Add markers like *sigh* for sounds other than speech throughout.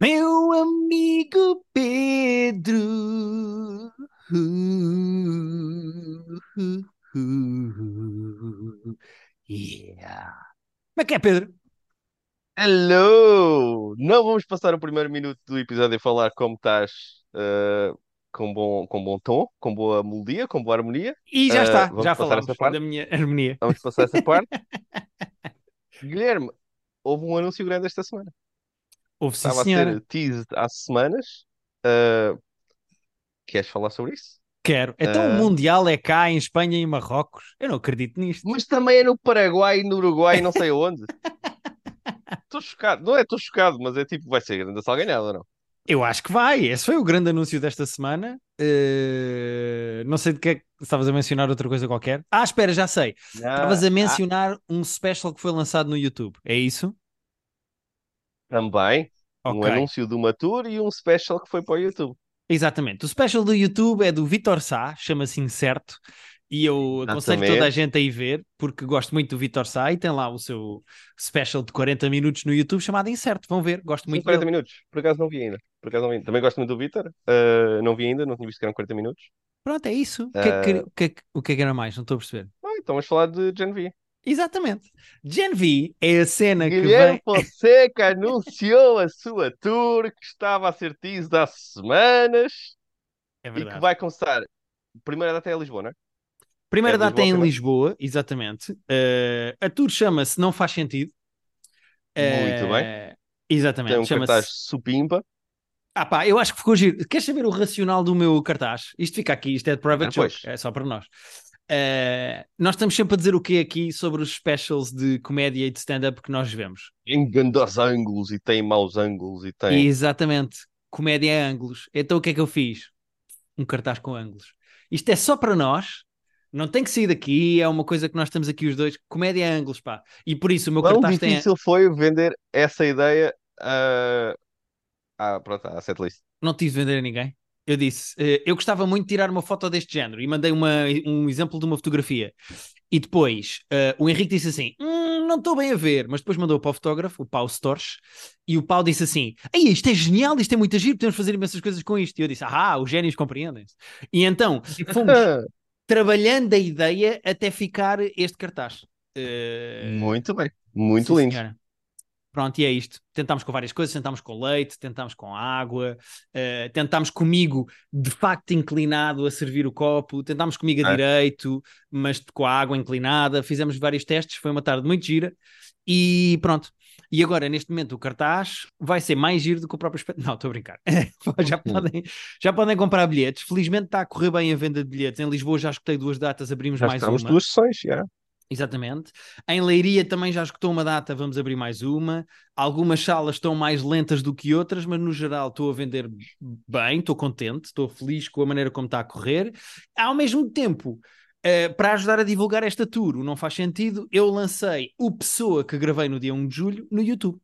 Meu amigo Pedro. Yeah. Como é que é, Pedro? Hello! Não vamos passar o primeiro minuto do episódio a falar como estás uh, com bom, com bom tom, com boa melodia, com boa harmonia. E já Uh, está, já parte. da minha harmonia. Vamos passar essa parte. *laughs* Guilherme, houve um anúncio grande esta semana. Houve sim, Estava a senhora. ser teased há semanas. Uh, queres falar sobre isso? Quero. Então o Uh, Mundial é cá em Espanha e em Marrocos. Eu não acredito nisto. mas também é no Paraguai, no Uruguai, não sei onde. *laughs* Estou chocado. Não é estou chocado, mas é tipo, vai ser grande salganhada, não? Eu acho que vai. Esse foi o grande anúncio desta semana. Eh, não sei de que é que estavas a mencionar outra coisa qualquer. Ah, espera, já sei. Estavas Ah, a ah, mencionar um special que foi lançado no YouTube. É isso? Também. Um Ok. anúncio de uma tour e um special que foi para o YouTube. Exatamente. O special do YouTube é do Vitor Sá, chama-se Incerto. E eu aconselho toda a gente a ir ver, porque gosto muito do Vitor Sá e tem lá o seu special de 40 minutos no YouTube chamado Incerto. Vão ver, gosto muito 40 dele. minutos. Por acaso não vi ainda. Por acaso não vi. Também gosto muito do Vitor. Uh, não vi ainda, não tinha visto que eram 40 minutos. Pronto, é isso. O que é que, Uh, o que, é que- o que é que era mais? Não estou a perceber. ah, então vamos falar de Gen V. Exatamente. Gen V é a cena que Guilherme vem. Fonseca anunciou a sua tour que estava a ser teased há semanas É e que vai começar. Primeira data é Lisboa, não é? É Primeira de data é Lisboa em primeiro? Lisboa, exatamente. Eh, a tour chama-se Não Faz Sentido. Muito bem. Eh, Tem exatamente, um cartaz supimpa. Ah pá, eu acho que ficou giro. Queres saber o racional do meu cartaz? Isto fica aqui, isto é de private Ah, joke, pois. é só para nós. Eh, nós estamos sempre a dizer o quê aqui sobre os specials de comédia e de stand-up que nós vemos. Em grandes ângulos e tem maus ângulos e tem. Exatamente, comédia é ângulos. Então o que é que eu fiz? Um cartaz com ângulos. Isto é só para nós, não tem que sair daqui, é uma coisa que nós estamos aqui os dois. Comédia é ângulos, pá. E por isso o meu Quão cartaz tem. difícil foi vender essa ideia a. Ah, pronto, à setlist. Não tive de vender a ninguém. Eu disse, eh, eu gostava muito de tirar uma foto deste género e mandei uma, um exemplo de uma fotografia. E depois eh, o Henrique disse assim: "Hum, não estou bem a ver, mas depois mandou para o fotógrafo, o Pau Storch, e o Pau disse assim: Ei, isto é genial, isto é muito giro, podemos fazer imensas coisas com isto. E eu disse: Ah, os génios compreendem-se. E então fomos trabalhando a ideia até ficar este cartaz. Eh, Muito bem. Muito Sim, lindo. senhora. Pronto, e é isto. Tentámos com várias coisas, tentámos com leite, tentámos com água, eh, tentámos comigo de facto inclinado a servir o copo, tentámos comigo a É. direito, mas com a água inclinada, fizemos vários testes, foi uma tarde muito gira e pronto. E agora, neste momento, o cartaz vai ser mais giro do que o próprio espetáculo. Não, estou a brincar. *laughs* já, Hum. podem, já podem comprar bilhetes. Felizmente está a correr bem a venda de bilhetes. Em Lisboa já escutei duas datas, abrimos Já mais uma. duas sessões, já. Exatamente. Em Leiria também já escutou uma data, vamos abrir mais uma. Algumas salas estão mais lentas do que outras, mas no geral estou a vender bem, estou contente, estou feliz com a maneira como está a correr. Ao mesmo tempo, eh, para ajudar a divulgar esta tour, o não faz sentido, eu lancei o Pessoa que gravei no dia 1 de julho no YouTube.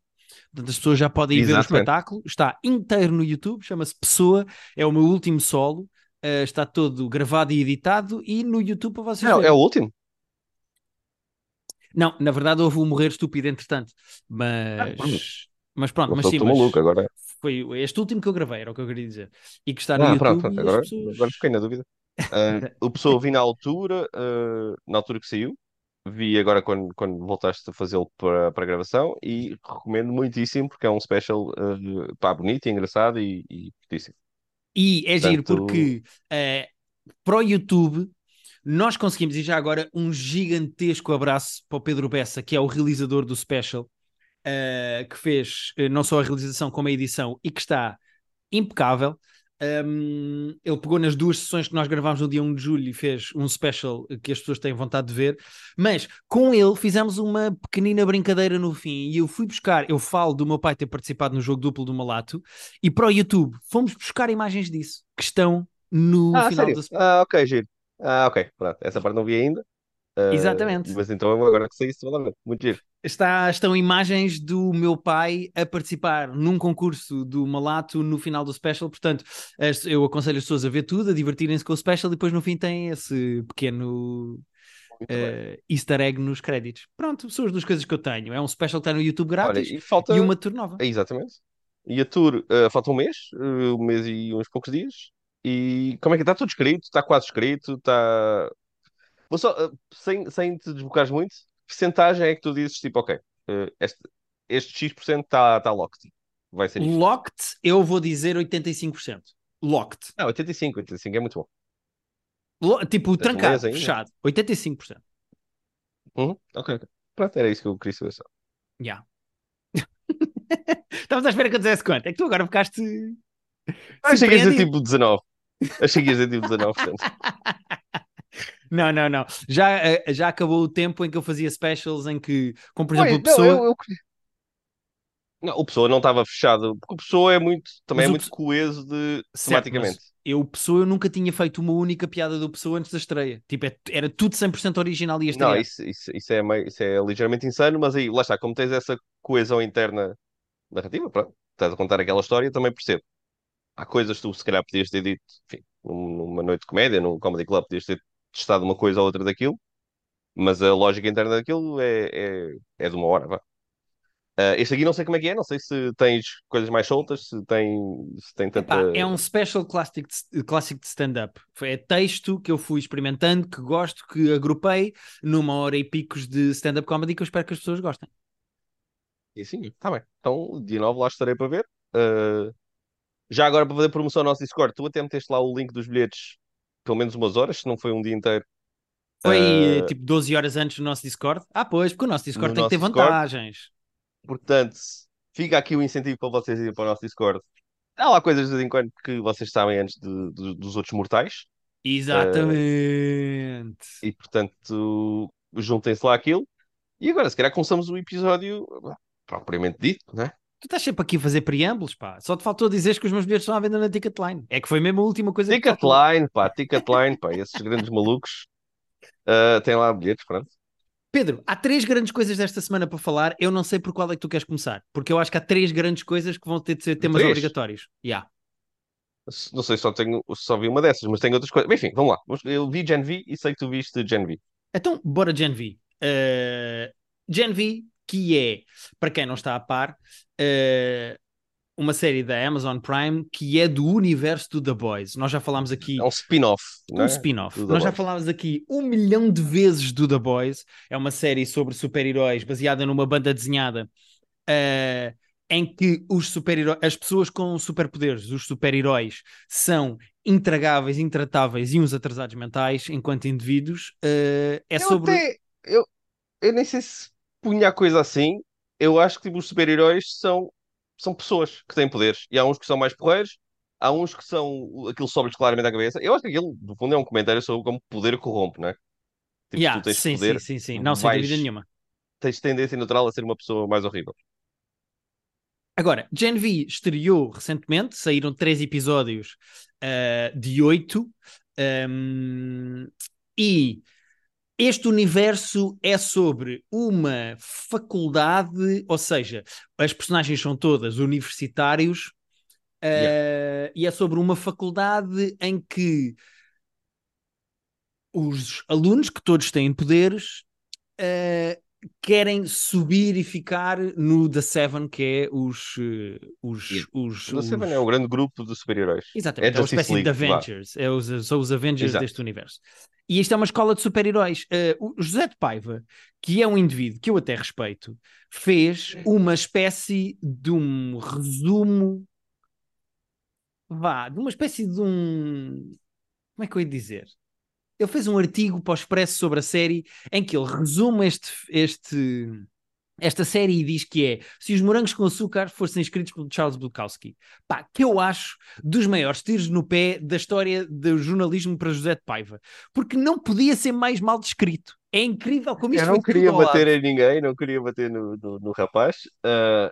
Portanto, as pessoas já podem ir ver o Exatamente. espetáculo, está inteiro no YouTube, chama-se Pessoa, é o meu último solo, eh, está todo gravado e editado e no YouTube para vocês É, verem. é o último. Não, na verdade houve um morrer estúpido entretanto. Ah, pronto. Mas, mas pronto, mas sim, mas maluco agora. foi este último que eu gravei, era o que eu queria dizer. E que está no Ah, pronto, YouTube pronto. as Agora, pessoas. agora fiquei na dúvida. Ah, *laughs* o pessoa vi na altura, ah, na altura que saiu. Vi agora quando, quando voltaste a fazê-lo para, para a gravação e recomendo muitíssimo porque é um special ah, pá, bonito e engraçado e, e fortíssimo. E é giro Portanto, porque eh, para o YouTube nós conseguimos, e já agora, um gigantesco abraço para o Pedro Bessa, que é o realizador do special, eh, que fez eh, não só a realização como a edição e que está impecável. Um, ele pegou nas duas sessões que nós gravámos no dia 1 de julho e fez um special que as pessoas têm vontade de ver, mas com ele fizemos uma pequenina brincadeira no fim e eu fui buscar, eu falo do meu pai ter participado no jogo duplo do Malato e para o YouTube fomos buscar imagens disso que estão no ah, final sério? do Ah, ok, giro. Ah, ok, pronto. Essa parte não vi ainda. Ah, Exatamente. mas então agora que sei isso, ver. Muito giro. Está, estão imagens do meu pai a participar num concurso do Malato no final do special. Portanto, eu aconselho as pessoas a ver tudo, a divertirem-se com o special e depois no fim tem esse pequeno eh, easter egg nos créditos. Pronto, são as duas coisas que eu tenho. É um special que está no YouTube Olha, grátis e falta. e uma tour nova. É, Exatamente. E a tour, uh, falta um mês, uh, um mês e uns poucos dias. E como é que está tudo escrito? Está quase escrito? Está. Vou só, uh, sem, sem te desbocares muito, que percentagem é que tu dizes tipo, ok, este, este X% está tá locked. Vai ser isto. Locked, eu vou dizer 85%. Locked. Não, 85, 85 é muito bom. Lo tipo, trancado, fechado. 85%. Uhum, ok, Pronto, era isso que eu queria saber só. Já. *laughs* Estavas à espera que eu dissesse quanto? É que tu agora ficaste. Que ia dizer tipo 19. Achei que ia dizer tipo 19%. *laughs* Não, não, não. Já, eh, já acabou o tempo em que eu fazia specials em que, como por exemplo, Oi, Pessoa. Não, eu, eu... Não, o Pessoa não estava fechado, porque o Pessoa é muito, também mas é muito coeso de certo, tematicamente. Eu, Pessoa, eu nunca tinha feito uma única piada do Pessoa antes da estreia. Tipo, é, era tudo 100% original e estreia. Não, isso, isso, isso, é meio, isso é ligeiramente insano, mas aí, lá está, como tens essa coesão interna narrativa, pronto, estás a contar aquela história, também percebo. Há coisas que tu, se calhar, podias ter dito, enfim, numa noite de comédia, num comedy club, podias ter testado uma coisa ou outra daquilo, mas a lógica interna daquilo é, é, é de uma hora, vá. Uh, este aqui não sei como é que é, não sei se tens coisas mais soltas, se tem, se tem tanta. Epá, é um special classic, classic de stand-up. É texto que eu fui experimentando, que gosto, que agrupei numa hora e picos de stand-up comedy que eu espero que as pessoas gostem. E sim, está bem. Então, dia 9 lá estarei para ver. Uh, já agora para fazer promoção ao nosso Discord, tu até meteste lá o link dos bilhetes pelo menos umas horas, se não foi um dia inteiro. Foi uh, tipo 12 horas antes do nosso Discord? Ah, pois, porque o nosso Discord tem que ter Discord. vantagens. Portanto, fica aqui o incentivo para vocês irem para o nosso Discord. Há lá coisas de vez em quando que vocês sabem antes de, de, dos outros mortais. Exatamente. Uh, e portanto, juntem-se lá aquilo. E agora, se calhar, começamos o episódio propriamente dito, né? Tu estás sempre aqui a fazer preâmbulos, pá. Só te faltou dizer que os meus bilhetes estão à venda na Ticketline. É que foi mesmo a última coisa Ticketline, que pá, Ticketline, pá. Esses grandes malucos uh, têm lá bilhetes, pronto. Pedro, há três grandes coisas desta semana para falar. Eu não sei por qual é que tu queres começar, porque eu acho que há três grandes coisas que vão ter de ser temas três? obrigatórios. Yeah. Não sei, só, tenho, só vi uma dessas, mas tenho outras coisas. Enfim, vamos lá. Eu vi Gen V e sei que tu viste Gen V. Então, bora Gen V. Uh, Gen V, que é, para quem não está a par, uh, uma série da Amazon Prime que é do universo do The Boys. Nós já falámos aqui. É um spin-off. Um é? spin-off. Nós Boys. já falámos aqui um milhão de vezes do The Boys. É uma série sobre super-heróis baseada numa banda desenhada uh, em que os super-heróis, as pessoas com superpoderes, os super-heróis, são intragáveis, intratáveis e uns atrasados mentais enquanto indivíduos. Uh, é eu sobre. Até, eu, eu nem sei se punha a coisa assim. Eu acho que tipo, os super-heróis são são pessoas que têm poderes. E há uns que são mais porreiros, há uns que são. aquilo sobe-lhes claramente à cabeça. Eu acho que aquilo, no fundo, é um comentário sobre como poder corrompe, não é? Tipo, yeah, tu tens sim, poder, sim, sim, sim. Não, sem dúvida nenhuma. Tens tendência natural a ser uma pessoa mais horrível. Agora, Gen V estreou recentemente, saíram três episódios uh, de oito. Um, e este universo é sobre uma faculdade, ou seja, as personagens são todas universitários, uh, e é sobre uma faculdade em que os alunos, que todos têm poderes, uh, querem subir e ficar no The Seven, que é os. Eh, os, yeah. os, The Seven é o grande grupo de super-heróis. Exatamente, é, é uma espécie League, de Avengers. É os, são os Avengers Exato. deste universo. E isto é uma escola de super-heróis. Uh, o José de Paiva, que é um indivíduo que eu até respeito, fez uma espécie de um resumo. Vá, de uma espécie de um. Como é que eu ia dizer? Ele fez um artigo para o Expresso sobre a série em que ele resume este, este, esta série diz que é se os morangos com açúcar fossem escritos por Charles Bukowski. Pá, que eu acho dos maiores tiros no pé da história do jornalismo para José de Paiva. Porque não podia ser mais mal descrito. É incrível como isto Eu não queria bater em ninguém, não queria bater no, no, no rapaz. Uh,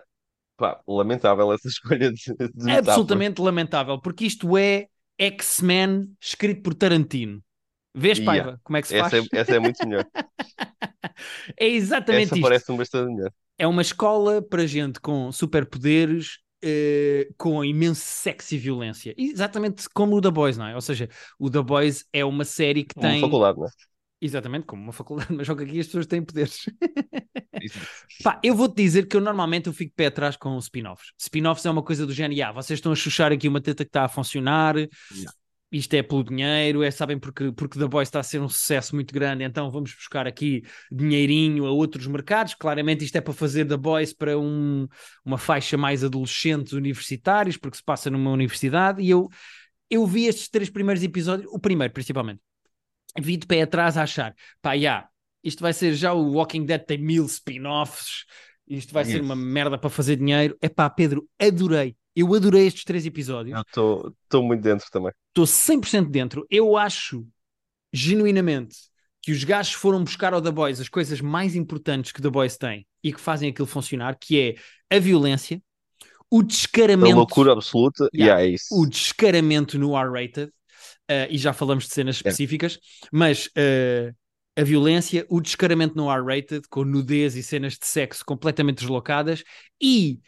pá, lamentável essa *laughs* escolha de, de Absolutamente lamentável, porque isto é X-Men escrito por Tarantino. Vês, yeah. Paiva, como é que se essa faz? É, essa é muito melhor. *laughs* é exatamente essa isto. parece-me bastante melhor. É uma escola para gente com superpoderes, uh, com imenso sexo e violência. Exatamente como o The Boys, não é? Ou seja, o The Boys é uma série que tem... Uma faculdade, não é? Exatamente, como uma faculdade, *laughs* mas só que aqui as pessoas têm poderes. *laughs* Pá, eu vou-te dizer que eu normalmente eu fico pé atrás com spin-offs. Spin-offs é uma coisa do género, ah, vocês estão a chuchar aqui uma teta que está a funcionar, isto é pelo dinheiro, é, sabem porque, porque The Boys está a ser um sucesso muito grande, então vamos buscar aqui dinheirinho a outros mercados. Claramente isto é para fazer The Boys para um, uma faixa mais adolescentes universitários, porque se passa numa universidade, e eu, eu vi estes três primeiros episódios, o primeiro principalmente, vi de pé atrás a achar, pá, já, isto vai ser já o Walking Dead tem mil spin-offs, isto vai yes. ser uma merda para fazer dinheiro. É pá, Pedro, adorei. Eu adorei estes três episódios. Estou muito dentro também. Estou 100% dentro. Eu acho, genuinamente, que os gajos foram buscar ao The Boys as coisas mais importantes que The Boys tem e que fazem aquilo funcionar, que é a violência, o descaramento... A loucura absoluta, yeah, yeah, é isso. O descaramento no R-rated, uh, e já falamos de cenas específicas, yeah. mas... Uh, a violência, o descaramento no R-rated, com nudez e cenas de sexo completamente deslocadas, e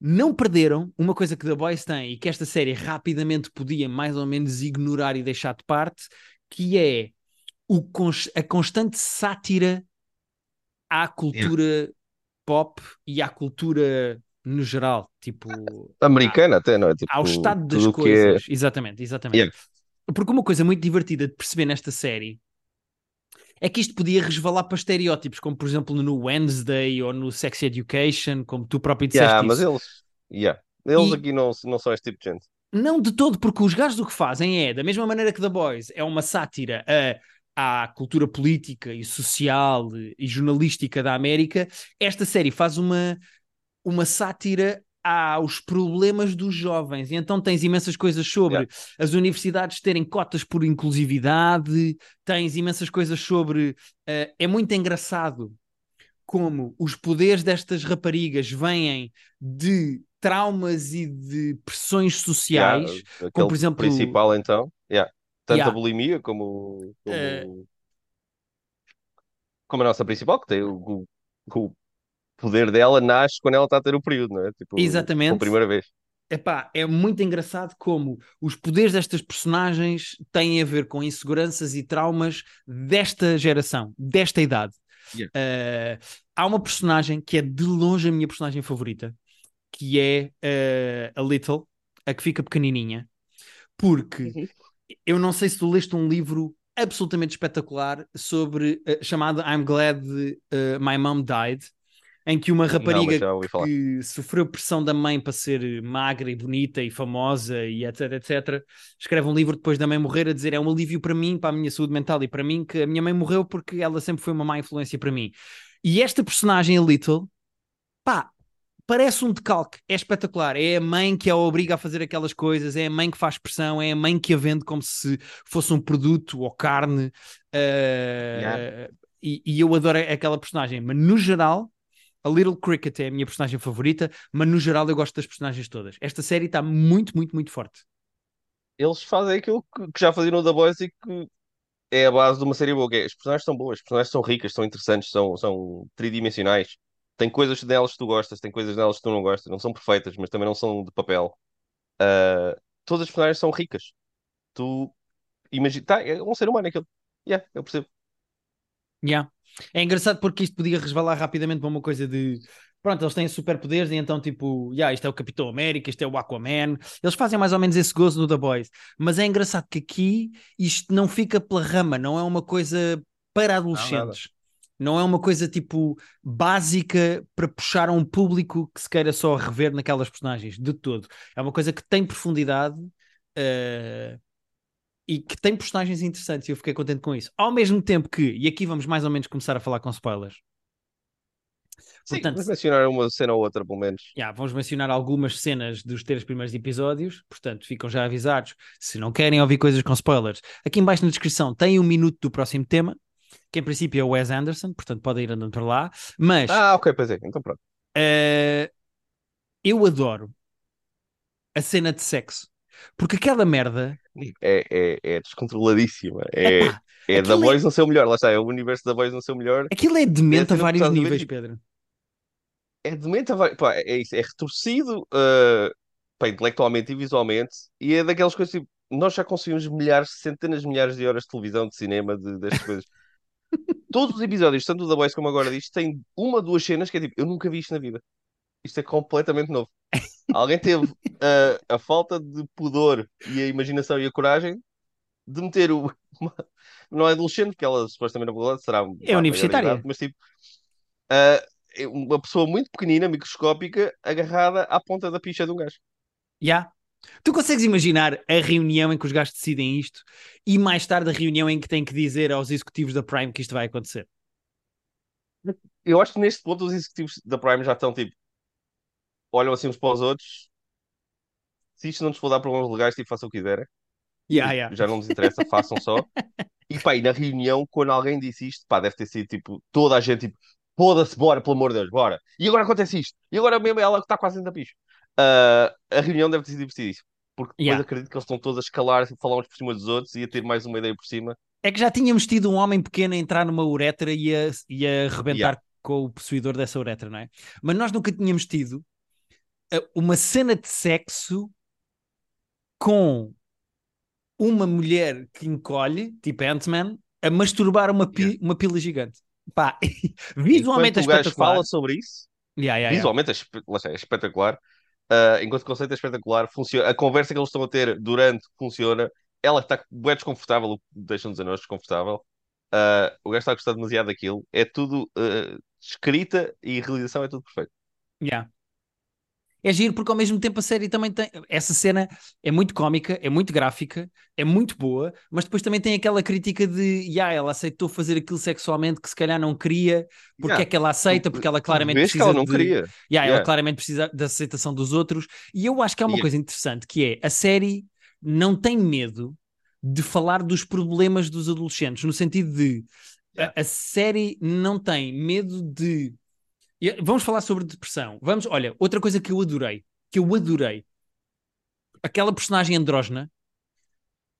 não perderam uma coisa que The Boys tem e que esta série rapidamente podia mais ou menos ignorar e deixar de parte, que é o, a constante sátira à cultura yeah. pop e à cultura no geral, tipo americana até, não é? Tipo, ao estado das é coisas, é... exatamente, exatamente. Yeah. Porque uma coisa muito divertida de perceber nesta série é que isto podia resvalar para estereótipos, como por exemplo no Wednesday ou no Sex Education, como tu próprio disseste. Yeah, mas eles, yeah. eles e... aqui não, não são este tipo de gente. Não de todo, porque os gajos o que fazem é, da mesma maneira que The Boys é uma sátira a, à cultura política e social e jornalística da América, esta série faz uma, uma sátira aos problemas dos jovens. E então tens imensas coisas sobre yeah. as universidades terem cotas por inclusividade, tens imensas coisas sobre. Uh, é muito engraçado como os poderes destas raparigas vêm de traumas e de pressões sociais, yeah, como por exemplo. principal, então, yeah. tanto a bulimia como. como... Uh... Como a nossa principal, que tem o, o, poder dela nasce quando ela está a ter o período, não é? Tipo, Exatamente. Pela primeira vez. Epá, é muito engraçado como os poderes destas personagens têm a ver com inseguranças e traumas desta geração, desta idade. Yeah. Uh, há uma personagem que é de longe a minha personagem favorita, que é uh, a Little, a que fica pequenininha, porque uhum. eu não sei se tu leste um livro absolutamente espetacular sobre uh, chamado I'm Glad My Mom Died, em que uma rapariga não, que sofreu pressão da mãe para ser magra e bonita e famosa e etc, etc, escreve um livro depois da mãe morrer a dizer é um alívio para mim, para a minha saúde mental e para mim que a minha mãe morreu porque ela sempre foi uma má influência para mim. E esta personagem, a Little, pá, parece um decalque, é espetacular. É a mãe que a obriga a fazer aquelas coisas, é a mãe que faz pressão, é a mãe que a vende como se fosse um produto ou carne. Uh, yeah. e, e eu adoro aquela personagem, mas no geral a Little Cricket é a minha personagem favorita, mas no geral eu gosto das personagens todas. Esta série está muito, muito, muito forte. Eles fazem aquilo que, já faziam no The Boys e que é a base de uma série boa. É, as personagens são boas, as personagens são ricas, são interessantes, são, são tridimensionais. Tem coisas delas que tu gostas, tem coisas delas que tu não gostas. Não são perfeitas, mas também não são de papel. Uh, todas as personagens são ricas. Tu imagina, tá, é um ser humano aquilo. Yeah, eu percebo. Yeah. É engraçado porque isto podia resvalar rapidamente para uma coisa de pronto, eles têm superpoderes e então tipo, yeah, isto é o Capitão América, isto é o Aquaman. Eles fazem mais ou menos esse gozo no The Boys. Mas é engraçado que aqui isto não fica pela rama, não é uma coisa para adolescentes. Não, não é uma coisa tipo básica para puxar a um público que se queira só rever naquelas personagens, de todo. É uma coisa que tem profundidade. Uh, e que tem personagens interessantes e eu fiquei contente com isso. Ao mesmo tempo que, e aqui vamos mais ou menos começar a falar com spoilers. Sim, Portanto, vamos mencionar uma cena ou outra, pelo menos. Yeah, vamos mencionar algumas cenas dos três primeiros episódios, portanto, ficam já avisados. Se não querem ouvir coisas com spoilers, aqui embaixo na descrição tem um minuto do próximo tema, que em princípio é o Wes Anderson, portanto podem ir andando para lá. Mas. Ah, ok, pois é, então pronto. Uh, eu adoro a cena de sexo porque aquela merda. É, é, é descontroladíssima. É, Epá, é da Boys é... no seu melhor. Lá está, é o universo da Boys no seu melhor. Aquilo é demente a vários níveis, Pedro. É demente a vários. Pá, é isso. É retorcido uh, pá, intelectualmente e visualmente. E é daquelas coisas tipo. Nós já conseguimos milhares, centenas de milhares de horas de televisão, de cinema, de, destas coisas. *laughs* Todos os episódios, tanto da Boys como agora disto, têm uma, duas cenas que é tipo, eu nunca vi isto na vida. Isto é completamente novo. Alguém teve uh, a falta de pudor e a imaginação e a coragem de meter o. Uma, *laughs* não é adolescente, porque ela supostamente na verdade será. É universitária. Idade, mas tipo. Uh, uma pessoa muito pequenina, microscópica, agarrada à ponta da picha de um gajo. Já. Yeah. Tu consegues imaginar a reunião em que os gajos decidem isto e mais tarde a reunião em que têm que dizer aos executivos da Prime que isto vai acontecer? Eu acho que neste ponto os executivos da Prime já estão tipo. Olham assim uns para os outros. Se isto não nos for dar problemas legais, tipo, façam o que quiserem. Yeah, yeah. Já não nos interessa, façam só. E pá, e na reunião, quando alguém disse isto, pá, deve ter sido tipo, toda a gente tipo, foda-se, bora, pelo amor de Deus, bora. E agora acontece isto. E agora mesmo ela que está quase dentro da picho. Uh, a reunião deve ter sido divertidíssima. Porque depois yeah. acredito que eles estão todos a escalar, a falar uns por cima dos outros e a ter mais uma ideia por cima. É que já tínhamos tido um homem pequeno a entrar numa uretra e a, e a rebentar yeah. com o possuidor dessa uretra, não é? Mas nós nunca tínhamos tido uma cena de sexo com uma mulher que encolhe, tipo Ant-Man, a masturbar uma, pi yeah. uma pila gigante. Pá, *laughs* visualmente é espetacular. fala sobre isso, yeah, yeah, visualmente é, é espetacular. Uh, enquanto o conceito é espetacular, funciona, a conversa que eles estão a ter durante funciona. Ela está bem desconfortável, deixa-nos a nós desconfortável. Uh, o gajo está a gostar demasiado daquilo. É tudo uh, escrita e realização é tudo perfeito. Yeah é giro porque ao mesmo tempo a série também tem. Essa cena é muito cómica, é muito gráfica, é muito boa, mas depois também tem aquela crítica de yeah, ela aceitou fazer aquilo sexualmente que se calhar não queria, porque yeah. é que ela aceita, porque ela claramente precisa. Que ela não de... queria. Yeah, yeah. Ela claramente precisa da aceitação dos outros. E eu acho que há uma coisa interessante que é a série não tem medo de falar dos problemas dos adolescentes, no sentido de a, a série não tem medo de Vamos falar sobre depressão. Vamos, olha, outra coisa que eu adorei, que eu adorei, aquela personagem andrógena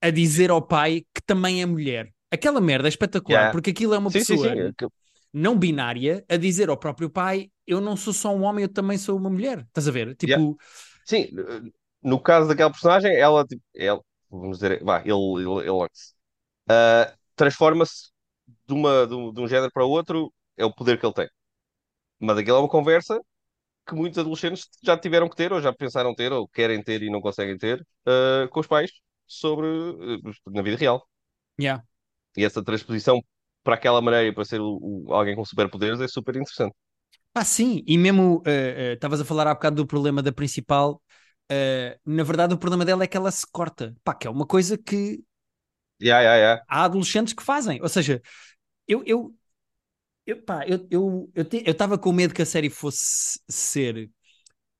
a dizer ao pai que também é mulher. Aquela merda é espetacular, yeah. porque aquilo é uma sim, pessoa sim, sim. não binária a dizer ao próprio pai: Eu não sou só um homem, eu também sou uma mulher. Estás a ver? Tipo. Yeah. Sim, no caso daquela personagem, ela, tipo, ela vamos dizer, vá, ele, ele, ele uh, transforma-se de, uma, de, um, de um género para o outro, é o poder que ele tem. Mas aquilo é uma conversa que muitos adolescentes já tiveram que ter, ou já pensaram ter, ou querem ter e não conseguem ter, uh, com os pais sobre uh, na vida real. Yeah. E essa transposição para aquela maneira, para ser o, o, alguém com superpoderes, é super interessante. Ah, sim, e mesmo eh, estavas uh, a falar há bocado do problema da principal. na verdade, o problema dela é que ela se corta. Pá, que é uma coisa que yeah, yeah, yeah. há adolescentes que fazem. Ou seja, eu, eu, eu, pá, eu, eu, eu, te, eu tava com medo que a série fosse ser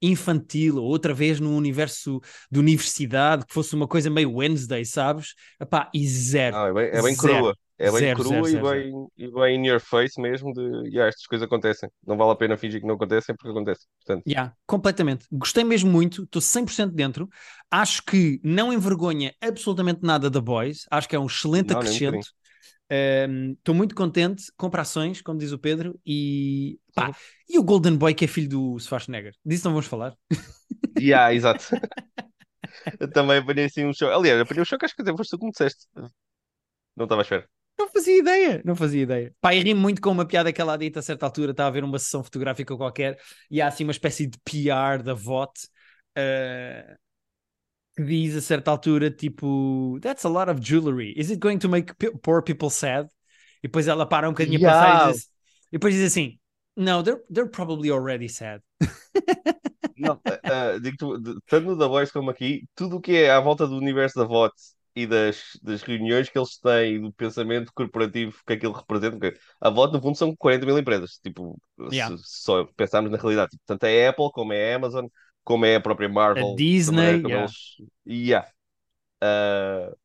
infantil, ou outra vez no universo de universidade, que fosse uma coisa meio Wednesday, sabes? Epá, e zero. Ah, é bem, é bem crua. É bem zero, crua zero, e, bem, e bem in your face mesmo de yeah, estas coisas acontecem. Não vale a pena fingir que não acontecem porque acontecem. Portanto... Yeah, completamente. Gostei mesmo muito, estou 100% dentro. Acho que não envergonha absolutamente nada da Boys. Acho que é um excelente não, acrescento. Estou um, muito contente, compra ações, como diz o Pedro, e, pá, e o Golden Boy que é filho do Schwarzenegger. Disso não vamos falar. Yeah, exato. Eu também apanhei assim um show. Aliás, apanhei um show que acho que até foste tu como disseste. Não estava a esperar. Não fazia ideia, não fazia ideia. Pá, e ri muito com uma piada que ela dita a certa altura, estava a ver uma sessão fotográfica qualquer e há assim uma espécie de PR da VOT uh, que diz a certa altura, tipo, that's a lot of jewelry. Is it going to make poor people sad? E depois ela para um bocadinho yeah. a passar e, diz, e depois diz assim: No, they're, they're probably already sad. *laughs* Não, uh, digo, tanto no The Voice como aqui, tudo o que é à volta do universo da VOT e das, das reuniões que eles têm, do pensamento corporativo que aquilo representa, porque a VOT no fundo são 40 mil empresas, tipo, yeah. se, só pensarmos na realidade, tipo, tanto é a Apple como é a Amazon, como é a própria Marvel. A Disney, yeah. Eles... yeah. Uh,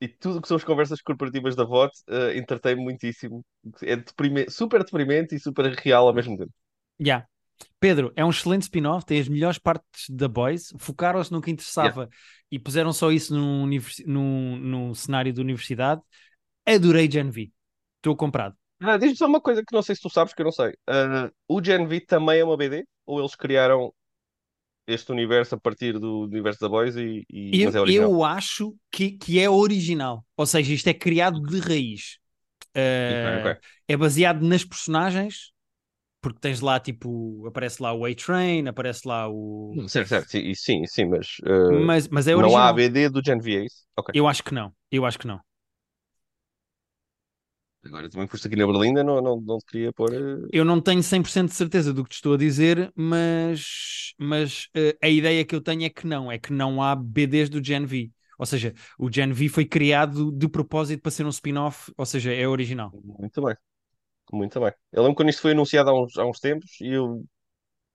e tudo que são as conversas corporativas da VOT uh, entretém muitíssimo. É super deprimente e super real ao mesmo tempo. Yeah. Pedro, é um excelente spin-off, tem as melhores partes da Boys, focaram-se no que interessava yeah. e puseram só isso num, num, num cenário de universidade. Adorei Gen V. Estou comprado. Ah, Diz-me só uma coisa que não sei se tu sabes, que eu não sei. Uh, o Gen V também é uma BD? Ou eles criaram este universo a partir do universo da Boys e, e eu, é eu acho que, que é original. Ou seja, isto é criado de raiz. Uh, Ok, ok. É baseado nas personagens, porque tens lá tipo, aparece lá o A-Train, aparece lá o. Não, Certo, certo, sim, sim, sim, mas uh, Mas, mas é não original. há ABD do Gen V, é isso? Ok. Eu acho que não. Eu acho que não. Agora também foste aqui na Berlinda, não, não, não te queria pôr. uh, Eu não tenho 100% de certeza do que te estou a dizer, mas, mas eh, a ideia que eu tenho é que não, é que não há BDs do Gen V. Ou seja, o Gen V foi criado de propósito para ser um spin-off, ou seja, é original. Muito bem, muito bem. Eu lembro quando isto foi anunciado há uns, há uns tempos e eu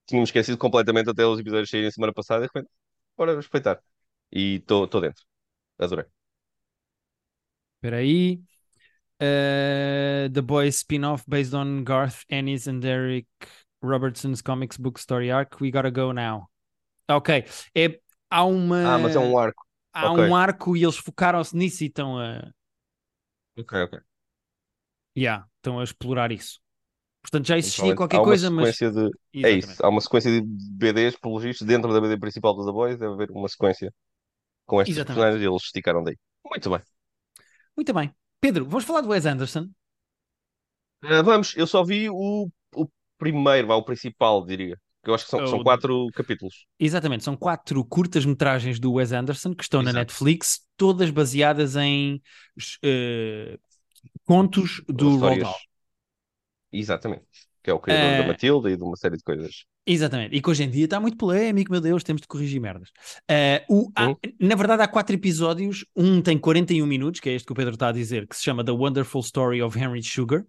tinha-me esquecido completamente até os episódios saírem semana passada e de repente, bora respeitar. E estou dentro. Adorei. Espera aí. Eh, The Boys spin-off based on Garth Ennis and Eric Robertson's comics book story arc. We gotta go now. Ok. É, há uma, Ah, mas é um arco. há ok. um arco e eles focaram-se nisso e estão a, Ok, ok. yeah, estão a explorar isso. Portanto, já existia Então, qualquer coisa, mas. de. É isso. Há uma sequência de BDs, pelos vistos, dentro da BD principal dos The Boys, deve haver uma sequência com Exatamente. personagens e eles esticaram daí. Muito bem. Muito bem. Pedro, vamos falar do Wes Anderson. Ah, vamos, eu só vi o, o primeiro, o principal, diria. Que eu acho que são, são O- quatro capítulos. Exatamente, são quatro curtas-metragens do Wes Anderson que estão na Exato. Netflix, todas baseadas em eh, contos do Roald Dahl. Exatamente. Que é o criador Eh, da Matilda e de uma série de coisas. Exatamente, e que hoje em dia está muito polémico, meu Deus, temos de corrigir merdas. Eh, o- há- Hum. na verdade, há quatro episódios, um tem 41 minutos, que é este que o Pedro está a dizer, que se chama The Wonderful Story of Henry Sugar,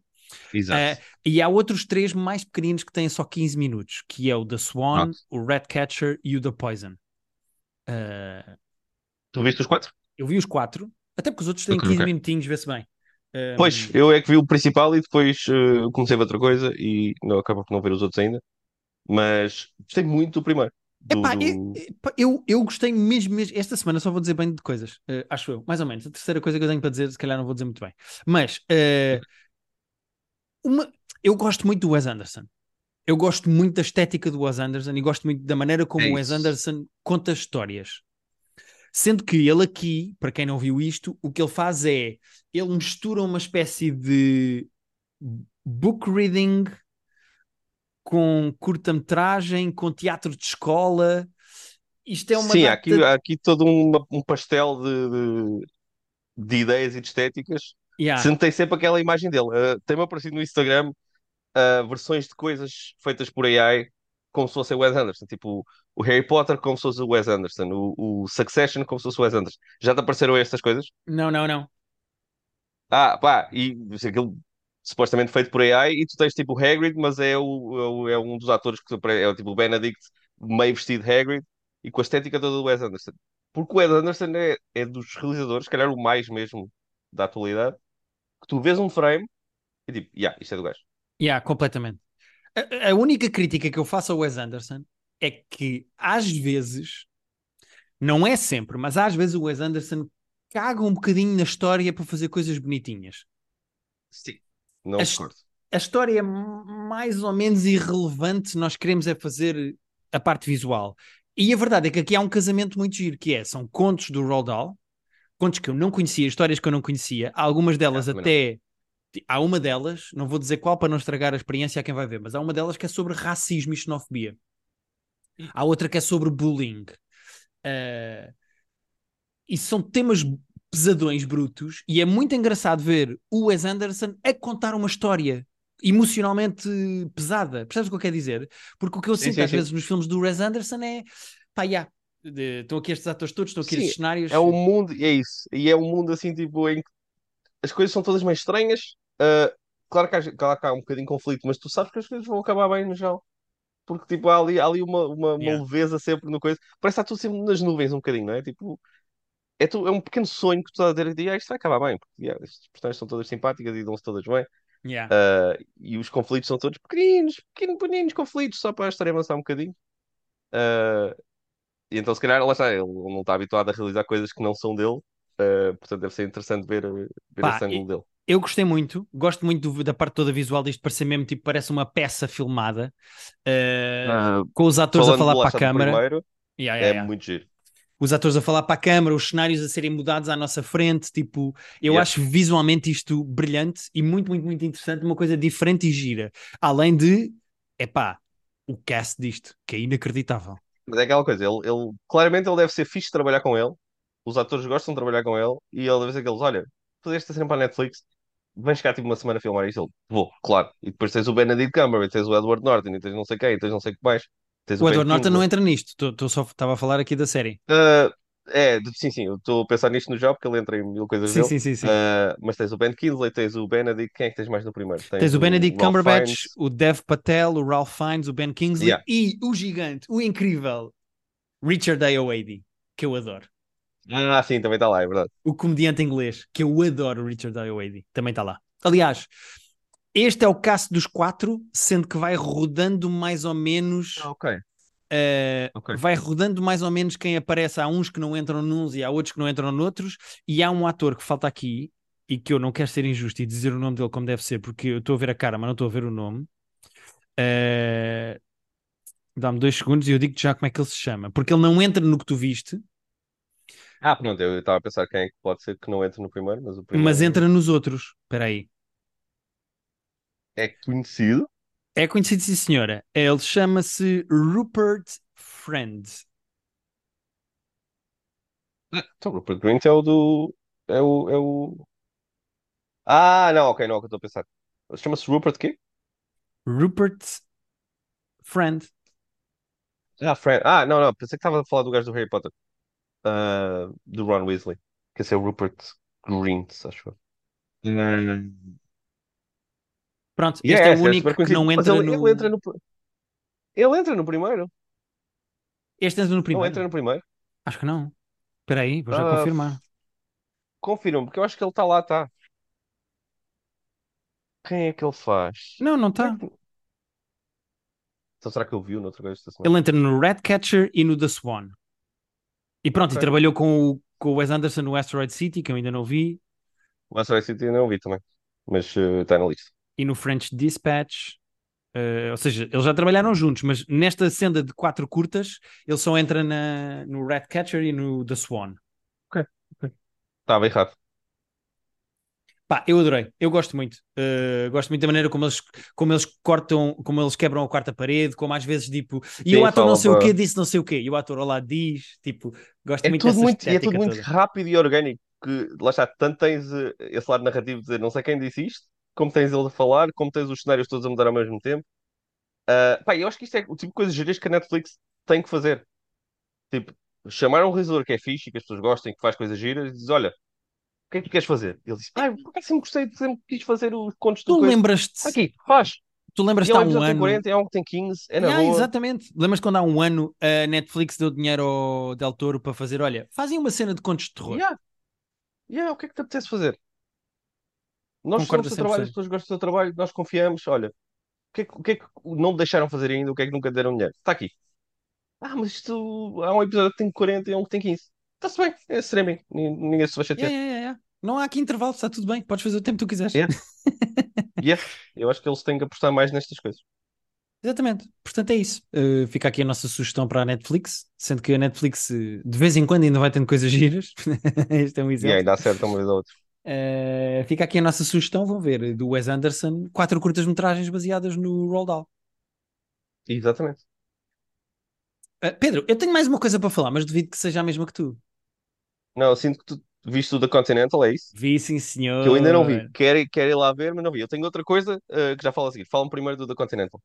Exato. Eh, e há outros três mais pequeninos que têm só 15 minutos, que é o The Swan, Pronto. o Ratcatcher e o The Poison. Eh, Tu viste os quatro? eu vi os quatro, até porque os outros têm Ok, 15 ok. minutinhos, vê-se bem. Pois, eu é que vi o principal e depois eh, comecei a outra coisa e não acabo por não ver os outros ainda. Mas gostei muito do primeiro. Do, Epá, do- eu, eu, gostei mesmo, mesmo. Esta semana só vou dizer bem de coisas, eh, acho eu, mais ou menos. A terceira coisa que eu tenho para dizer, se calhar não vou dizer muito bem. Mas eh, uma, eu gosto muito do Wes Anderson. Eu gosto muito da estética do Wes Anderson e gosto muito da maneira como É o Wes. Anderson conta histórias. Sendo que ele aqui, para quem não viu isto, o que ele faz é ele mistura uma espécie de book reading com curta-metragem, com teatro de escola. Isto é uma Sim, há data- aqui, há aqui todo uma- um pastel de, de, de ideias e de estéticas. Yeah. Sentei sempre aquela imagem dele. Uh, Tem-me aparecido no Instagram uh, versões de coisas feitas por AI como se fosse o Wes Anderson. Tipo, o Harry Potter como se fosse o Wes Anderson. O, o Succession como se fosse o Wes Anderson. Já te apareceram estas coisas? Não, não, não. Ah, pá, e aquilo supostamente feito por AI e tu tens tipo o Hagrid, mas é, o, é é um dos atores que é o tipo o Benedict meio vestido Hagrid e com a estética toda do Wes Anderson. Porque o Wes Anderson é, é dos realizadores, se calhar o mais mesmo da atualidade, que tu vês um frame e tipo, yeah, isto é do gajo. Yeah, completamente. A, a única crítica que eu faço ao Wes Anderson é que às vezes, não é sempre, mas às vezes o Wes Anderson caga um bocadinho na história para fazer coisas bonitinhas. Sim. Não As- discordo. A história é mais ou menos irrelevante nós queremos é fazer a parte visual. E a verdade é que aqui há um casamento muito giro, que é, são contos do Roald Dahl, contos que eu não conhecia, histórias que eu não conhecia, algumas delas até... Há uma delas, não vou dizer qual para não estragar a experiência a quem vai ver, mas há uma delas que é sobre racismo e xenofobia. Há outra que é sobre bullying. Ah, e são temas pesadões, brutos, e é muito engraçado ver o Wes Anderson a contar uma história emocionalmente pesada. Percebes o que eu quero dizer? Porque o que eu Sim, sinto sim, às sim. vezes nos filmes do Wes Anderson é pá, de- estão aqui estes atores todos, estão aqui Sim, estes cenários. É um mundo, e é isso. E é um mundo assim, tipo, em que as coisas são todas meio estranhas. Ah, claro, que há, claro que há um bocadinho de conflito, mas tu sabes que as coisas vão acabar bem no geral. Porque, tipo, há ali, há ali uma, uma, uma Yeah. leveza sempre no coisa. Parece que está tudo sempre nas nuvens um bocadinho, não é? Tipo, é, tu, é um pequeno sonho que tu estás a ter e ah, isto vai acabar bem. Porque yeah, estas personagens são todas simpáticas e dão-se todas bem. Yeah. Ah, e os conflitos são todos pequeninos, pequenos, pequeninos conflitos, só para a história avançar um bocadinho. Ah, e então, se calhar, lá está, ele não está habituado a realizar coisas que não são dele, ah, portanto, deve ser interessante ver, ver Pá, esse ângulo dele. Eu gostei muito, gosto muito do- da parte toda visual disto, parecer mesmo tipo, parece uma peça filmada, Ah, com os atores a falar para a câmara. primeiro, Yeah, é yeah, yeah. muito giro. Os atores a falar para a câmara, os cenários a serem mudados à nossa frente. Tipo, eu Yeah. acho visualmente isto brilhante e muito, muito, muito interessante. Uma coisa diferente e gira. Além de, epá, o cast disto, que é inacreditável. Mas é aquela coisa, ele, ele- claramente ele deve ser fixe de trabalhar com ele, os atores gostam de trabalhar com ele, e ele deve ser aqueles, olha, fazeste sempre para a Netflix, vens cá tipo uma semana a filmar isso, ele, vou, claro. E depois tens o Benedict Cumberbatch, tens o Edward Norton, e tens não sei quem, e tens não sei o que mais. Tens O Ben Edward Norton não entra nisto. Tô só estava a falar aqui da série. Ah, é, sim, sim, estou a pensar nisto no job, porque ele entra em mil coisas Sim, dele. sim, sim, sim. Ah, mas tens o Ben Kingsley, tens o Benedict, quem é que tens mais no primeiro? Tens o Benedict Ralph Cumberbatch, Fiennes. o Dev Patel, o Ralph Fiennes, o Ben Kingsley Yeah. e o gigante, o incrível Richard Ayoade, que eu adoro. Ah, sim, também está lá, é verdade. O comediante inglês, que eu adoro, o Richard Ayoade, também está lá. Aliás, este é o caso dos quatro, sendo que vai rodando mais ou menos. Ah, ok. eh, Ok. Vai rodando mais ou menos quem aparece. Há uns que não entram nuns e há outros que não entram noutros. E há um ator que falta aqui e que eu não quero ser injusto e dizer o nome dele como deve ser, porque eu estou a ver a cara, mas não estou a ver o nome. Eh, Dá-me dois segundos e eu digo-te já como é que ele se chama. Porque ele não entra no que tu viste, Ah, pronto, eu estava a pensar quem é que pode ser que não entre no primeiro, mas o primeiro mas entra nos outros. Espera aí. É conhecido. É conhecido, sim, senhora. Ele chama-se Rupert Friend. Então, Rupert Grint é o do. É o, é o. Ah, não, ok, não é o que eu estou a pensar. Chama-se Rupert quê? Rupert Friend. Ah, Fran. Ah, não, não, pensei que estava a falar do gajo do Harry Potter. Ah, do Ron Weasley. Que esse é o Rupert Grint, acho eu. Pronto, E este é, é, o único que não entra ele, no. ele entra no. Ele entra no primeiro. Este entra no Não primeiro. entra no primeiro. Acho que não. Espera aí, vou já Ah, confirmar. Confirma, porque eu acho que ele está lá, está. Quem é que ele faz? Não, não está. Então será que eu vi noutra coisa esta semana? Ele entra no Ratcatcher e no The Swan. E pronto, e Ok. trabalhou com o, com o Wes Anderson no Asteroid City, que eu ainda não vi, O Asteroid City eu não vi também. Mas eh, está na lista. E no French Dispatch. Eh, ou seja, eles já trabalharam juntos, mas nesta senda de quatro curtas, ele só entra na, no Ratcatcher e no The Swan. Estava errado. Pá, eu adorei, eu gosto muito. Uh, gosto muito da maneira como eles, como eles cortam, como eles quebram a quarta parede, como às vezes, tipo, e Sim, o ator não sei o para- quê disse não sei o quê, e o ator ao lado diz, tipo, gosto É muito tudo muito, e é tudo muito toda. rápido e orgânico. Que, lá está, tanto tens eh, esse lado narrativo de dizer não sei quem disse isto, como tens ele a falar, como tens os cenários todos a mudar ao mesmo tempo. Ah, pá, eu acho que isto é o tipo de coisas giras que a Netflix tem que fazer. Tipo, chamar um realizador que é fixe que as pessoas gostem, que faz coisas giras, e diz: Olha, o que é que tu queres fazer? Ele diz: Ah, por acaso sempre gostei, sempre quis fazer os contos do Tu lembras-te, Aqui, faz. tu lembras-te é um há um episódio tem ano. 40, é um que tem 15, é na Yeah, boa. exatamente. Lembras quando há um ano a Netflix deu dinheiro ao Del Toro para fazer, olha, fazem uma cena de contos de terror. Yeah. Yeah, o que é que te apetece fazer? Nós Concordo gostamos do trabalho, 100%. as pessoas gostam do trabalho, nós confiamos. Olha, o que é que, o que é que não deixaram fazer ainda? O que é que nunca deram dinheiro? Está aqui. Ah, mas isto há um episódio que tem 40 e um que tem 15. Está-se bem, é streaming, Nin- ninguém se vai chatear. Yeah, yeah, yeah. Não há aqui intervalo, está tudo bem, podes fazer o tempo que tu quiseres. Yeah. Yeah, eu acho que eles têm que apostar mais nestas coisas. Exatamente. Portanto, é isso. Uh, fica aqui a nossa sugestão para a Netflix, sendo que a Netflix uh, de vez em quando ainda vai tendo coisas giras. *laughs* este é um E exemplo. ainda acerta uma vez ou outra. Uh, fica aqui a nossa sugestão, vão ver, do Wes Anderson, quatro curtas-metragens baseadas no Roald Dahl. Exatamente. Uh, Pedro, eu tenho mais uma coisa para falar, mas duvido que seja a mesma que tu. Não, eu sinto que tu viste o da Continental, é isso? Vi, sim, senhor. Que eu ainda não vi. Quero, ir- quero ir lá ver, mas não vi. Eu tenho outra coisa eh, que já falo a seguir. Fala-me primeiro do da Continental.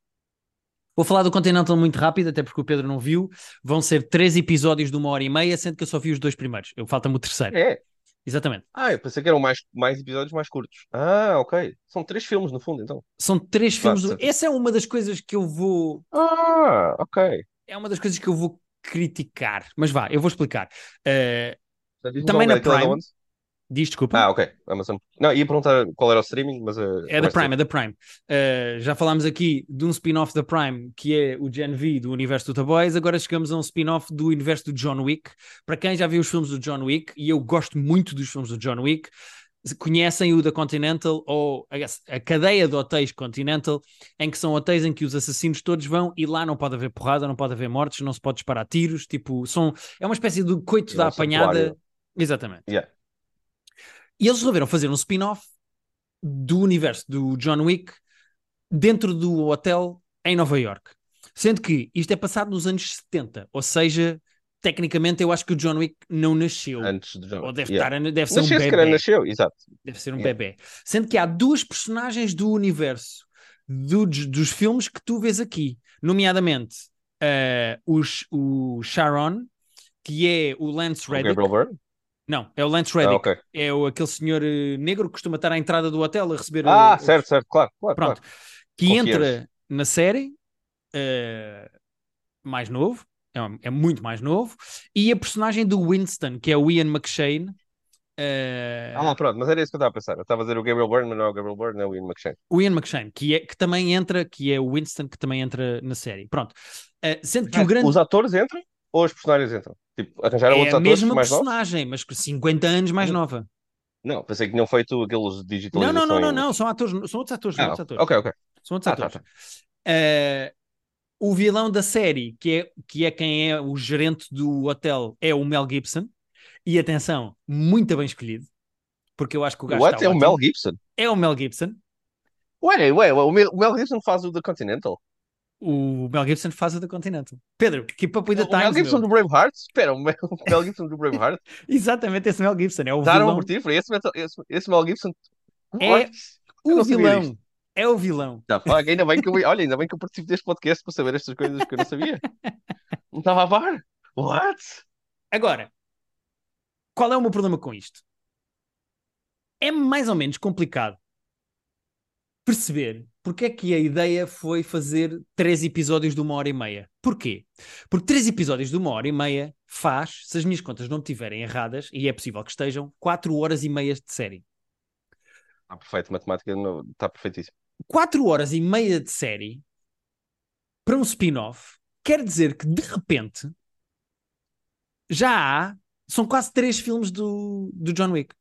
Vou falar do Continental muito rápido, até porque o Pedro não viu. Vão ser três episódios de uma hora e meia, sendo que eu só vi os dois primeiros. Eu falta-me o terceiro. É. Exatamente. Ah, eu pensei que eram mais, mais episódios mais curtos. Ah, ok. São três filmes, no fundo, então. São três filmes. do- certo. Essa é uma das coisas que eu vou. Ah, ok. É uma das coisas que eu vou criticar. Mas vá, eu vou explicar. Uh, Também na Prime. Diz, desculpa. Ah, ok. Amazon. Não, ia perguntar qual era o streaming, mas... eh, É da Prime, é da Prime. Uh, já falámos aqui de um spin-off da Prime que é o Gen V do universo do The Boys. Agora chegamos a um spin-off do universo do John Wick. Para quem já viu os filmes do John Wick, e eu gosto muito dos filmes do John Wick, conhecem o da Continental ou a, cadeia de hotéis Continental, em que são hotéis em que os assassinos todos vão e lá não pode haver porrada, não pode haver mortes, não se pode disparar tiros, tipo, são, é uma espécie de coito é da apanhada. Exatamente. Yeah. E eles resolveram fazer um spin-off do universo do John Wick dentro do hotel em Nova York. Sendo que isto é passado nos anos 70, ou seja, tecnicamente eu acho que o John Wick não nasceu. Antes do John Ou deve, yeah. estar, deve ser Nasceu, um bebê. nasceu, exato. Deve ser um Yeah. bebê. Sendo que há duas personagens do universo do- dos filmes que tu vês aqui, nomeadamente eh, os, o Sharon, que é o Lance O Reddick. Gabriel Byrne? Não, é o Lance Ah, Reddick. ok. É o, aquele senhor eh, negro que costuma estar à entrada do hotel a receber. Ah, eh, certo, certo, claro, claro. Pronto. claro. Que entra na série, eh, mais novo, é, é muito mais novo, e a personagem do Winston, que é o Ian McShane. eh, Ah, pronto, mas era isso que eu estava a pensar. Eu estava a dizer o Gabriel Byrne, mas não é o Gabriel Byrne, é o Ian McShane. o Ian McShane, que, é, que também entra, que é o Winston, que também entra na série. Pronto. Eh, sendo que o grande. Os atores entram ou os personagens entram? Tipo, arranjaram É outros a atores mesma mais novos? personagem, mas com 50 anos mais Hum. nova. Não, pensei que tinham feito aqueles Não, digitalizações. não, não, não, não, são atores, são outros atores, Ah, outros atores. ok, ok. São outros Ah, tá, atores. Eh, o vilão da série, que é, que é quem é o gerente do hotel, é o Mel Gibson. E atenção, muito bem escolhido, porque eu acho que o gajo What? está É o. Mel Gibson? É o Mel Gibson. Ué, ué, ué, o Mel Gibson faz o The Continental. O Mel Gibson faz o da Continental. Pedro, keep up with the o Mel times, Gibson meu. do Braveheart? Espera, o Mel, *laughs* o Mel Gibson do Braveheart? *laughs* Exatamente esse Mel Gibson. É o Daram vilão. por ti? Foi esse, Mel- esse, esse Mel Gibson? É O vilão. É o vilão. Tá, fuck, ainda bem que eu, olha, ainda bem que eu participo deste podcast para saber estas coisas que eu não sabia. *laughs* Não estava a par. What? Agora, qual é o meu problema com isto? É mais ou menos complicado perceber porque é que a ideia foi fazer três episódios de uma hora e meia. Porquê? Porque três episódios de uma hora e meia faz, se as minhas contas não estiverem erradas, e é possível que estejam, quatro horas e meias de série. Está perfeito, matemática não- está perfeitíssimo. quatro horas e meia de série para um spin-off quer dizer que de repente já há, são quase três filmes do, do John Wick.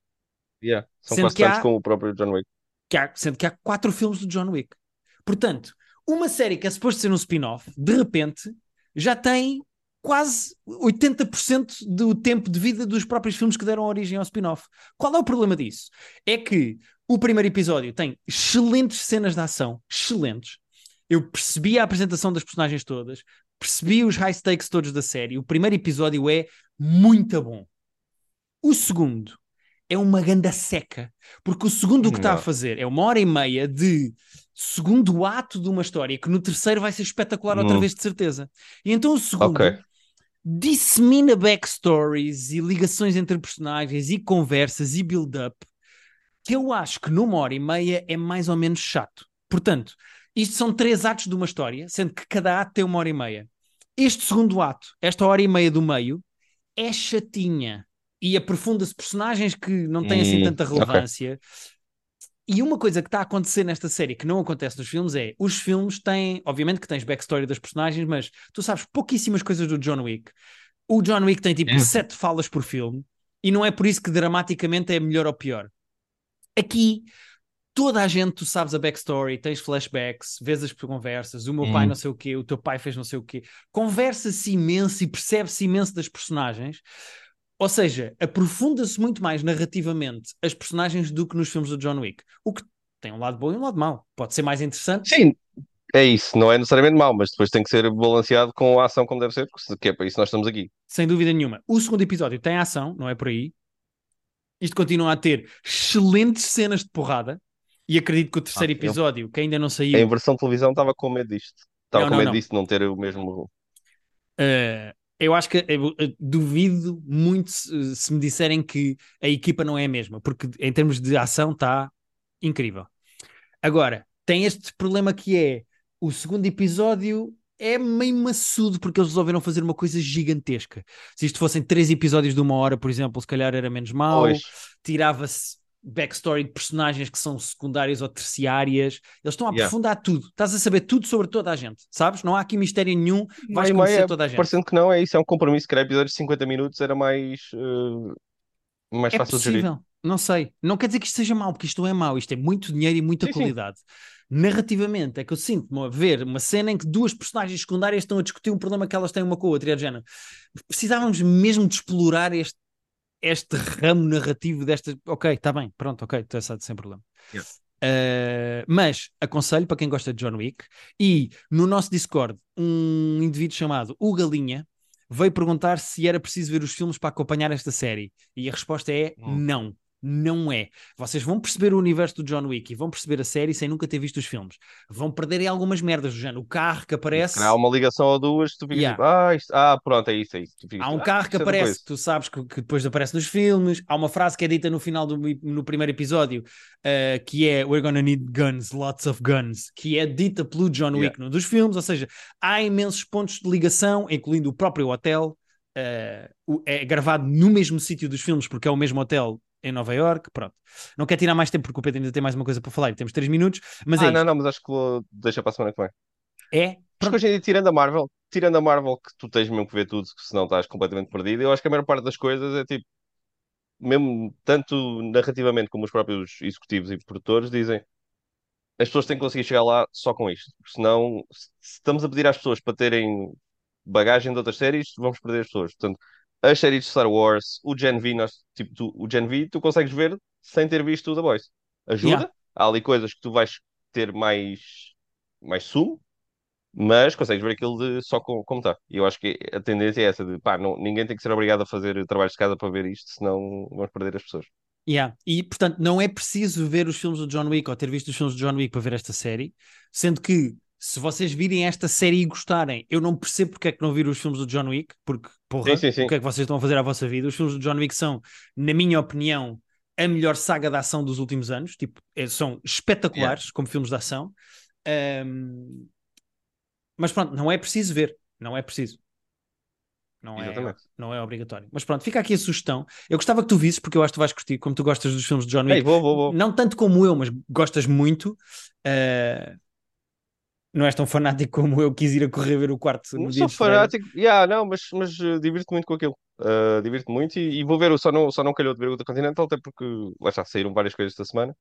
Yeah. São Sendo quase tantos há- como o próprio John Wick. Que há- sendo que há quatro filmes do John Wick. Portanto, uma série que é suposto ser um spin-off, de repente já tem quase 80% do tempo de vida dos próprios filmes que deram origem ao spin-off. Qual é o problema disso? É que o primeiro episódio tem excelentes cenas de ação, excelentes. Eu percebi a apresentação das personagens todas, percebi os high stakes todos da série. O primeiro episódio é muito bom. O segundo é uma ganda seca, porque o segundo o que está a fazer é uma hora e meia de segundo ato de uma história que no terceiro vai ser espetacular outra Hum. vez de certeza. E então o segundo Ok. dissemina backstories e ligações entre personagens e conversas e build-up que eu acho que numa hora e meia é mais ou menos chato. Portanto, isto são três atos de uma história, sendo que cada ato tem uma hora e meia. Este segundo ato, esta hora e meia do meio, é chatinha e aprofunda-se personagens que não têm assim Hum, tanta relevância. E uma coisa que está a acontecer nesta série que não acontece nos filmes é os filmes têm, obviamente que tens backstory das personagens, mas tu sabes pouquíssimas coisas do John Wick. O John Wick tem tipo É. sete falas por filme e não é por isso que dramaticamente é melhor ou pior. Aqui toda a gente, tu sabes a backstory, tens flashbacks, vês as conversas, o meu pai Hum. não sei o quê, o teu pai fez não sei o quê. Conversa-se imenso e percebe-se imenso das personagens. Ou seja, aprofunda-se muito mais narrativamente as personagens do que nos filmes do John Wick. O que tem um lado bom e um lado mau. Pode ser mais interessante. Sim, é isso. Não é necessariamente mau, mas depois tem que ser balanceado com a ação como deve ser, porque é para isso que nós estamos aqui. Sem dúvida nenhuma. O segundo episódio tem ação, não é por aí. Isto continua a ter excelentes cenas de porrada. E acredito que o terceiro Ah, eu- episódio, que ainda não saiu, Em versão televisão estava com medo disto. Estava Não, com medo não. disso de não ter o mesmo. Uh, eu acho que eu, eu duvido muito se, se me disserem que a equipa não é a mesma, porque em termos de ação está incrível. Agora, tem este problema que é o segundo episódio é meio maçudo porque eles resolveram fazer uma coisa gigantesca. Se isto fossem três episódios de uma hora, por exemplo, se calhar era menos mau, Pois. tirava-se backstory de personagens que são secundárias ou terciárias. Eles estão a Yeah. aprofundar tudo. Estás a saber tudo sobre toda a gente, sabes? Não há aqui mistério nenhum. Vais Meio, conhecer meio, toda a gente. Parecendo que não, é isso, é um compromisso. Que era episódios de 50 minutos, era mais, eh, mais É fácil de gerir. possível. Não sei. Não quer dizer que isto seja mau, porque isto não é mau. Isto é muito dinheiro e muita Sim, sim. qualidade. Narrativamente, é que eu sinto-me a ver uma cena em que duas personagens secundárias estão a discutir um problema que elas têm uma com a outra. E é. Precisávamos mesmo de explorar este, este ramo narrativo desta. Ok, está bem, pronto, ok, estou assado sem problema. Yeah. Uh, mas aconselho para quem gosta de John Wick e no nosso Discord um indivíduo chamado O Galinha veio perguntar se era preciso ver os filmes para acompanhar esta série e a resposta é Hum. não. Não é. Vocês vão perceber o universo do John Wick e vão perceber a série sem nunca ter visto os filmes. Vão perder algumas merdas do género. O carro que aparece. Há uma ligação ou duas, tu ficas Yeah. tipo, ah, isto- ah, pronto, é isso, é isso. Tu ficas, Há um ah, carro que é aparece, que tu sabes que, que depois aparece nos filmes. Há uma frase que é dita no final do no primeiro episódio, uh, que é We're gonna need guns, lots of guns, que é dita pelo John Wick Yeah. num dos filmes. Ou seja, há imensos pontos de ligação, incluindo o próprio hotel. Uh, é gravado no mesmo sítio dos filmes, porque é o mesmo hotel em Nova York. Pronto, não quero tirar mais tempo porque o Pedro ainda tem mais uma coisa para falar e temos três minutos. Mas ah, é não, não, mas acho que vou deixar para a semana que vem. É. Porque hoje em dia, tirando a Marvel, tirando a Marvel, que tu tens mesmo que ver tudo, que senão estás completamente perdido, eu acho que a maior parte das coisas é tipo, mesmo tanto narrativamente como os próprios executivos e produtores dizem, as pessoas têm que conseguir chegar lá só com isto. Porque senão, se se estamos a pedir às pessoas para terem bagagem de outras séries, vamos perder as pessoas. Portanto, as séries de Star Wars, o Gen V, nós, tipo, tu, o Gen V, tu consegues ver sem ter visto o The Boys. Ajuda, Yeah. há ali coisas que tu vais ter mais, mais sumo, mas consegues ver aquilo de só com, como está. E eu acho que a tendência é essa de pá, não, ninguém tem que ser obrigado a fazer trabalhos de casa para ver isto, senão vamos perder as pessoas. Yeah. E portanto, não é preciso ver os filmes do John Wick ou ter visto os filmes do John Wick para ver esta série, sendo que se vocês virem esta série e gostarem, eu não percebo porque é que não viram os filmes do John Wick, porque porra, Sim, sim, sim. o que é que vocês estão a fazer à vossa vida? Os filmes do John Wick são, na minha opinião, a melhor saga de ação dos últimos anos, tipo, é- são espetaculares como filmes de ação. Ahm, Mas pronto, não é preciso ver, não é preciso. Não é, não é obrigatório. Mas pronto, fica aqui a sugestão. Eu gostava que tu visses, porque eu acho que tu vais curtir, como tu gostas dos filmes de John Wick. Ei, vou, vou, vou. Não tanto como eu, mas gostas muito. eh, não és tão fanático como eu quis ir a correr ver o quarto Não sou fanático, yeah, não, mas, mas uh, divirto muito com aquilo. Uh, divirto muito e, e vou ver, o- só não, só não calhou de ver o da Continental, até porque lá está, saíram várias coisas esta semana.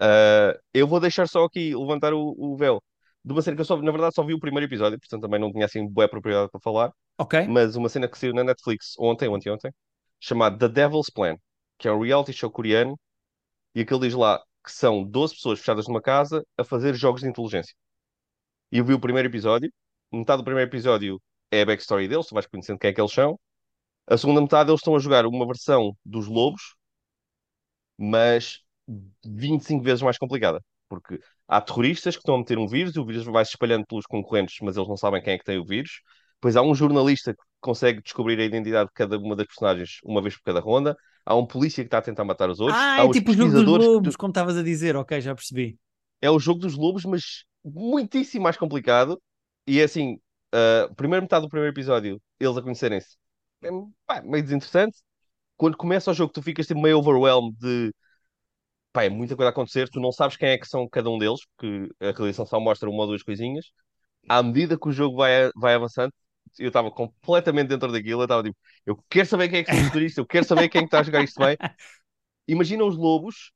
Uh, eu vou deixar só aqui levantar o, o véu de uma cena que eu só, na verdade, só vi o primeiro episódio, portanto também não tinha assim boa propriedade para falar, Ok? mas uma cena que saiu na Netflix ontem, ou anteontem, chamada The Devil's Plan, que é um reality show coreano, e aquele diz lá que são 12 pessoas fechadas numa casa a fazer jogos de inteligência. E eu vi o primeiro episódio, metade do primeiro episódio é a backstory deles, tu vais conhecendo quem é que eles são. A segunda metade eles estão a jogar uma versão dos lobos, mas 25 vezes mais complicada. Porque há terroristas que estão a meter um vírus e o vírus vai se espalhando pelos concorrentes, mas eles não sabem quem é que tem o vírus. Depois há um jornalista que consegue descobrir a identidade de cada uma das personagens uma vez por cada ronda. Há um polícia que está a tentar matar os outros. Ah, é tipo o jogo dos que tu- lobos, como estavas a dizer. Ok, já percebi. é o jogo dos lobos, mas muitíssimo mais complicado. E é assim, a primeira metade do primeiro episódio, eles a conhecerem-se, é pá, meio desinteressante. Quando começa o jogo, tu ficas tipo, meio overwhelmed de pá, é muita coisa a acontecer, tu não sabes quem é que são cada um deles, porque a realização só mostra uma ou duas coisinhas. À medida que o jogo vai, vai avançando, eu estava completamente dentro daquilo, eu estava tipo, eu quero saber quem é que são os turistas, eu quero saber quem é que está a jogar isto bem. *laughs* Imagina os lobos,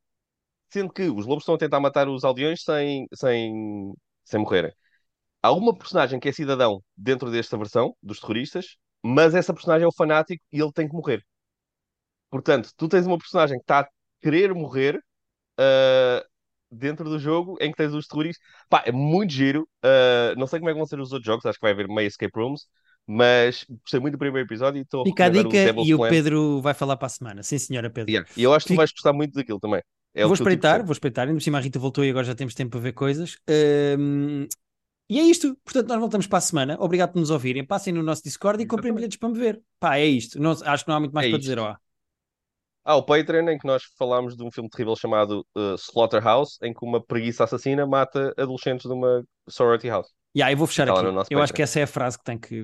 sendo que os lobos estão a tentar matar os aldeões sem, sem, sem morrerem. Há uma personagem que é cidadão dentro desta versão, dos terroristas, mas essa personagem é o fanático e ele tem que morrer. Portanto, tu tens uma personagem que está a querer morrer uh, dentro do jogo em que tens os terroristas. Pá, é muito giro. Uh, não sei como é que vão ser os outros jogos, acho que vai haver meio escape rooms, mas gostei muito do primeiro episódio e estou a Fica a o dica Devil's e o. Pedro vai falar para a semana. Sim, senhora Pedro. Yeah. E eu acho que tu Fica- vais gostar muito daquilo também. É vou tipo de espreitar, cena. vou espreitar. Ainda por cima a Rita voltou e agora já temos tempo para ver coisas. Ahm, e é isto. Portanto, nós voltamos para a semana. Obrigado por nos ouvirem. Passem no nosso Discord e comprem bilhetes para me ver. Pá, é isto. Não- acho que não há muito mais É para isto. dizer. Ó. Há o Patreon, em que nós falámos de um filme terrível chamado uh, Slaughterhouse, em que uma preguiça assassina mata adolescentes de uma sorority house. Yeah, eu vou fechar aqui. Eu acho Patreon. que essa é a frase que tem que